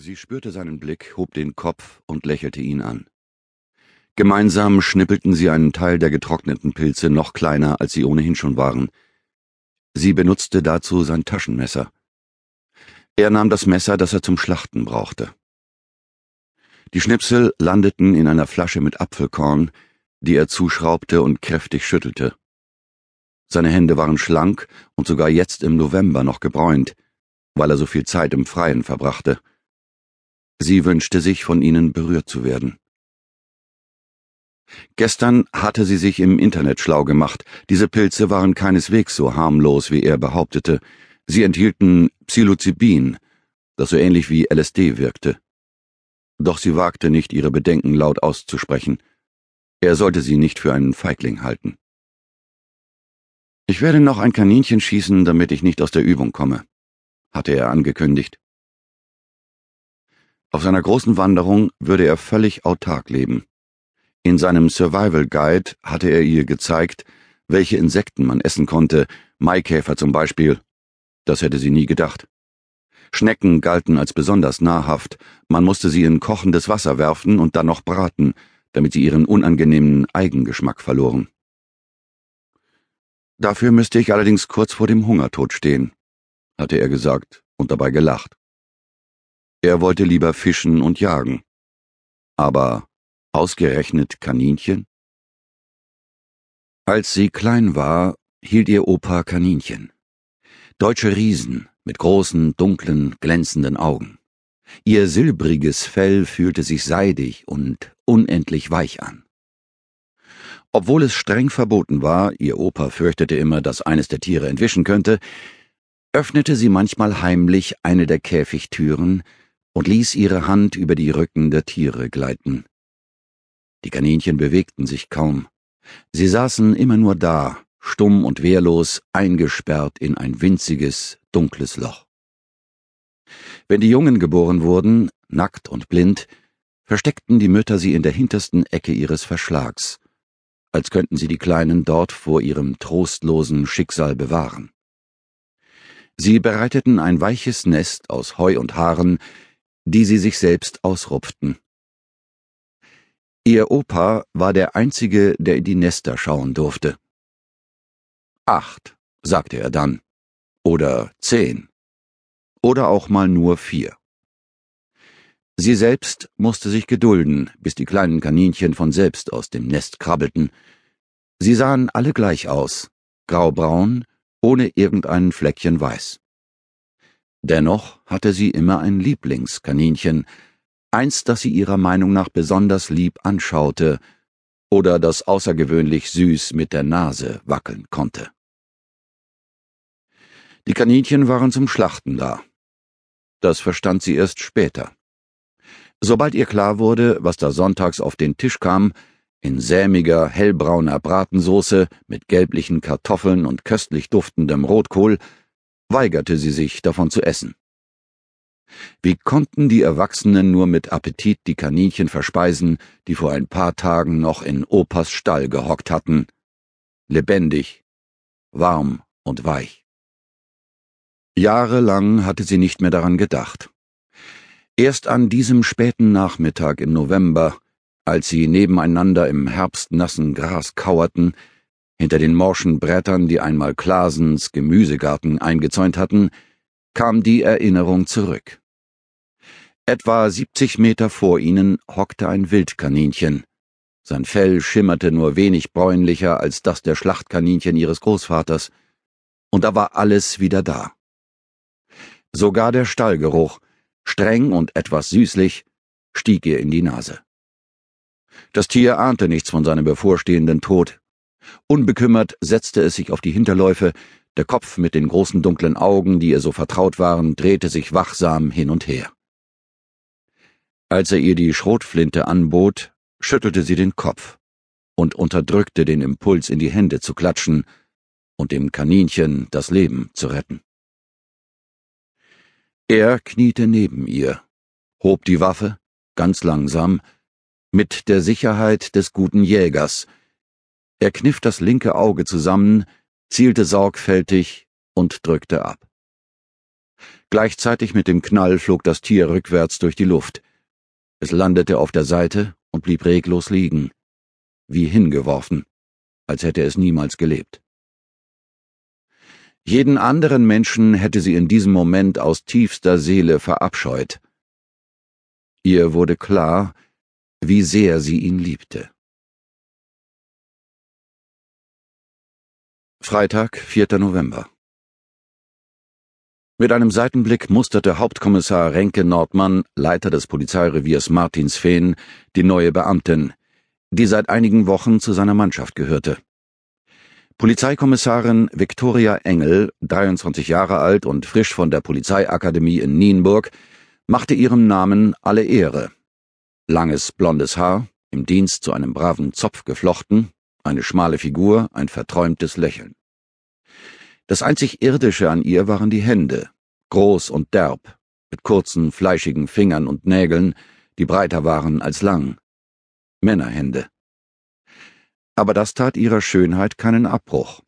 Sie spürte seinen Blick, hob den Kopf und lächelte ihn an. Gemeinsam schnippelten sie einen Teil der getrockneten Pilze noch kleiner, als sie ohnehin schon waren. Sie benutzte dazu sein Taschenmesser. Er nahm das Messer, das er zum Schlachten brauchte. Die Schnipsel landeten in einer Flasche mit Apfelkorn, die er zuschraubte und kräftig schüttelte. Seine Hände waren schlank und sogar jetzt im November noch gebräunt, weil er so viel Zeit im Freien verbrachte. Sie wünschte sich, von ihnen berührt zu werden. Gestern hatte sie sich im Internet schlau gemacht. Diese Pilze waren keineswegs so harmlos, wie er behauptete. Sie enthielten Psilocybin, das so ähnlich wie LSD wirkte. Doch sie wagte nicht, ihre Bedenken laut auszusprechen. Er sollte sie nicht für einen Feigling halten. Ich werde noch ein Kaninchen schießen, damit ich nicht aus der Übung komme, hatte er angekündigt. Auf seiner großen Wanderung würde er völlig autark leben. In seinem Survival Guide hatte er ihr gezeigt, welche Insekten man essen konnte, Maikäfer zum Beispiel. Das hätte sie nie gedacht. Schnecken galten als besonders nahrhaft, man musste sie in kochendes Wasser werfen und dann noch braten, damit sie ihren unangenehmen Eigengeschmack verloren. Dafür müsste ich allerdings kurz vor dem Hungertod stehen, hatte er gesagt und dabei gelacht. Er wollte lieber fischen und jagen. Aber Ausgerechnet Kaninchen? Als sie klein war, hielt ihr Opa Kaninchen. Deutsche Riesen mit großen, dunklen, glänzenden Augen. Ihr silbriges Fell fühlte sich seidig und unendlich weich an. Obwohl es streng verboten war, ihr Opa fürchtete immer, dass eines der Tiere entwischen könnte, öffnete sie manchmal heimlich eine der Käfigtüren und ließ ihre Hand über die Rücken der Tiere gleiten. Die Kaninchen bewegten sich kaum. Sie saßen immer nur da, stumm und wehrlos, eingesperrt in ein winziges, dunkles Loch. Wenn die Jungen geboren wurden, nackt und blind, versteckten die Mütter sie in der hintersten Ecke ihres Verschlags, als könnten sie die Kleinen dort vor ihrem trostlosen Schicksal bewahren. Sie bereiteten ein weiches Nest aus Heu und Haaren, die sie sich selbst ausrupften. Ihr Opa war der Einzige, der in die Nester schauen durfte. Acht, sagte er dann. Oder zehn. Oder auch mal nur vier. Sie selbst musste sich gedulden, bis die kleinen Kaninchen von selbst aus dem Nest krabbelten. Sie sahen alle gleich aus, graubraun, ohne irgendein Fleckchen weiß. Dennoch hatte sie immer ein Lieblingskaninchen, eins, das sie ihrer Meinung nach besonders lieb anschaute oder das außergewöhnlich süß mit der Nase wackeln konnte. Die Kaninchen waren zum Schlachten da. Das verstand sie erst später. Sobald ihr klar wurde, was da sonntags auf den Tisch kam, in sämiger, hellbrauner Bratensoße mit gelblichen Kartoffeln und köstlich duftendem Rotkohl, weigerte sie sich, davon zu essen. Wie konnten die Erwachsenen nur mit Appetit die Kaninchen verspeisen, die vor ein paar Tagen noch in Opas Stall gehockt hatten? Lebendig, warm und weich. Jahrelang hatte sie nicht mehr daran gedacht. Erst an diesem späten Nachmittag im November, als sie nebeneinander im herbstnassen Gras kauerten, hinter den morschen Brettern, die einmal Klasens Gemüsegarten eingezäunt hatten, kam die Erinnerung zurück. Etwa siebzig Meter vor ihnen hockte ein Wildkaninchen. Sein Fell schimmerte nur wenig bräunlicher als das der Schlachtkaninchen ihres Großvaters, und da war alles wieder da. Sogar der Stallgeruch, streng und etwas süßlich, stieg ihr in die Nase. Das Tier ahnte nichts von seinem bevorstehenden Tod. Unbekümmert setzte es sich auf die Hinterläufe, der Kopf mit den großen dunklen Augen, die ihr so vertraut waren, drehte sich wachsam hin und her. Als er ihr die Schrotflinte anbot, schüttelte sie den Kopf und unterdrückte den Impuls, in die Hände zu klatschen und dem Kaninchen das Leben zu retten. Er kniete neben ihr, hob die Waffe, ganz langsam, mit der Sicherheit des guten Jägers. Er kniff das linke Auge zusammen, zielte sorgfältig und drückte ab. Gleichzeitig mit dem Knall flog das Tier rückwärts durch die Luft. Es landete auf der Seite und blieb reglos liegen, wie hingeworfen, als hätte es niemals gelebt. Jeden anderen Menschen hätte sie in diesem Moment aus tiefster Seele verabscheut. Ihr wurde klar, wie sehr sie ihn liebte. Freitag, 4. November. Mit einem Seitenblick musterte Hauptkommissar Renke Nordmann, Leiter des Polizeireviers Martinsfehn, die neue Beamtin, die seit einigen Wochen zu seiner Mannschaft gehörte. Polizeikommissarin Viktoria Engel, 23 Jahre alt und frisch von der Polizeiakademie in Nienburg, machte ihrem Namen alle Ehre. Langes blondes Haar, im Dienst zu einem braven Zopf geflochten, eine schmale Figur, ein verträumtes Lächeln. Das einzig Irdische an ihr waren die Hände, groß und derb, mit kurzen, fleischigen Fingern und Nägeln, die breiter waren als lang. Männerhände. Aber das tat ihrer Schönheit keinen Abbruch.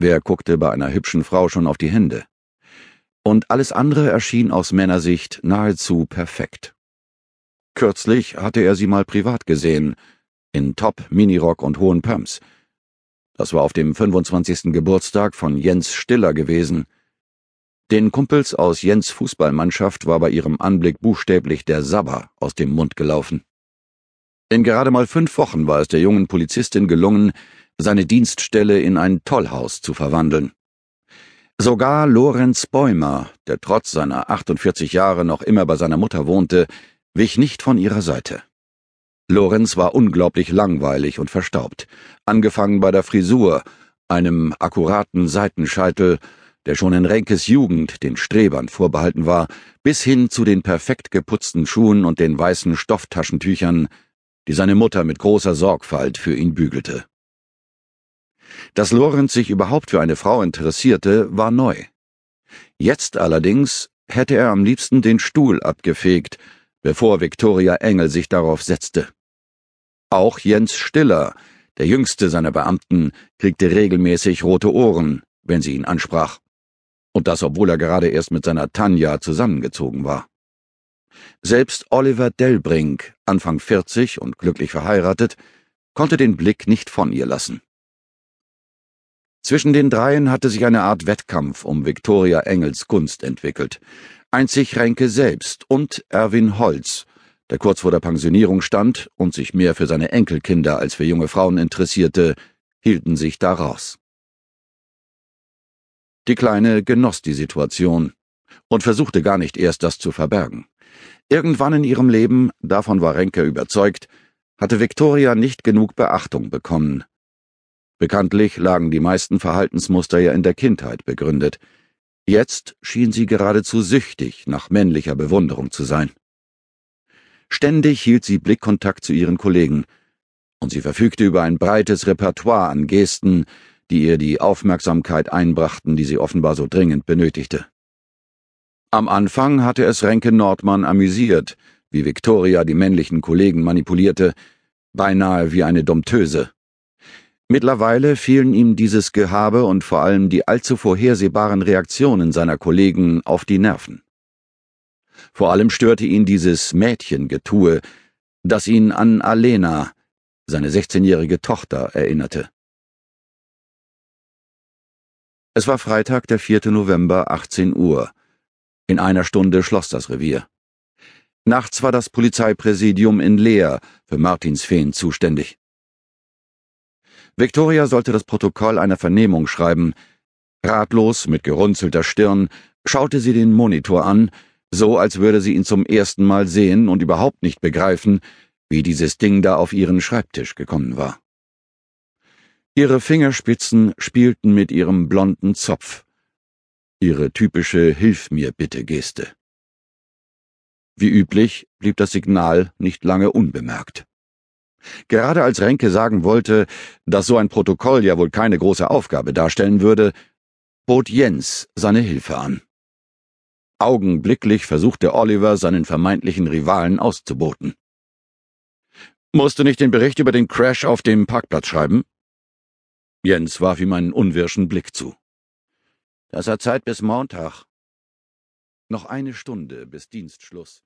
Wer guckte bei einer hübschen Frau schon auf die Hände? Und alles andere erschien aus Männersicht nahezu perfekt. Kürzlich hatte er sie mal privat gesehen, in Top, Minirock und hohen Pumps, das war auf dem 25. Geburtstag von Jens Stiller gewesen. Den Kumpels aus Jens Fußballmannschaft war bei ihrem Anblick buchstäblich der Sabber aus dem Mund gelaufen. In gerade mal fünf Wochen war es der jungen Polizistin gelungen, seine Dienststelle in ein Tollhaus zu verwandeln. Sogar Lorenz Bäumer, der trotz seiner 48 Jahre noch immer bei seiner Mutter wohnte, wich nicht von ihrer Seite. Lorenz war unglaublich langweilig und verstaubt, angefangen bei der Frisur, einem akkuraten Seitenscheitel, der schon in Renkes Jugend den Strebern vorbehalten war, bis hin zu den perfekt geputzten Schuhen und den weißen Stofftaschentüchern, die seine Mutter mit großer Sorgfalt für ihn bügelte. Dass Lorenz sich überhaupt für eine Frau interessierte, war neu. Jetzt allerdings hätte er am liebsten den Stuhl abgefegt, bevor Viktoria Engel sich darauf setzte. Auch Jens Stiller, der jüngste seiner Beamten, kriegte regelmäßig rote Ohren, wenn sie ihn ansprach. Und das, obwohl er gerade erst mit seiner Tanja zusammengezogen war. Selbst Oliver Delbrink, Anfang 40 und glücklich verheiratet, konnte den Blick nicht von ihr lassen. Zwischen den dreien hatte sich eine Art Wettkampf um Viktoria Engels Gunst entwickelt. Einzig Renke selbst und Erwin Holz, der kurz vor der Pensionierung stand und sich mehr für seine Enkelkinder als für junge Frauen interessierte, hielten sich da raus. Die Kleine genoss die Situation und versuchte gar nicht erst das zu verbergen. Irgendwann in ihrem Leben, davon war Renke überzeugt, hatte Victoria nicht genug Beachtung bekommen. Bekanntlich lagen die meisten Verhaltensmuster ja in der Kindheit begründet. Jetzt schien sie geradezu süchtig nach männlicher Bewunderung zu sein. Ständig hielt sie Blickkontakt zu ihren Kollegen, und sie verfügte über ein breites Repertoire an Gesten, die ihr die Aufmerksamkeit einbrachten, die sie offenbar so dringend benötigte. Am Anfang hatte es Renke Nordmann amüsiert, wie Victoria die männlichen Kollegen manipulierte, beinahe wie eine Dompteuse. Mittlerweile fielen ihm dieses Gehabe und vor allem die allzu vorhersehbaren Reaktionen seiner Kollegen auf die Nerven. Vor allem störte ihn dieses Mädchengetue, das ihn an Alena, seine 16-jährige Tochter, erinnerte. Es war Freitag, der 4. November, 18 Uhr. In einer Stunde schloss das Revier. Nachts war das Polizeipräsidium in Leer für Martinsfehn zuständig. Victoria sollte das Protokoll einer Vernehmung schreiben. Ratlos, mit gerunzelter Stirn, schaute sie den Monitor an, so als würde sie ihn zum ersten Mal sehen und überhaupt nicht begreifen, wie dieses Ding da auf ihren Schreibtisch gekommen war. Ihre Fingerspitzen spielten mit ihrem blonden Zopf, ihre typische Hilf mir bitte Geste. Wie üblich blieb das Signal nicht lange unbemerkt. Gerade als Renke sagen wollte, dass so ein Protokoll ja wohl keine große Aufgabe darstellen würde, bot Jens seine Hilfe an. Augenblicklich versuchte Oliver, seinen vermeintlichen Rivalen auszuboten. Musst du nicht den Bericht über den Crash auf dem Parkplatz schreiben? Jens warf ihm einen unwirschen Blick zu. Das hat Zeit bis Montag. Noch eine Stunde bis Dienstschluss.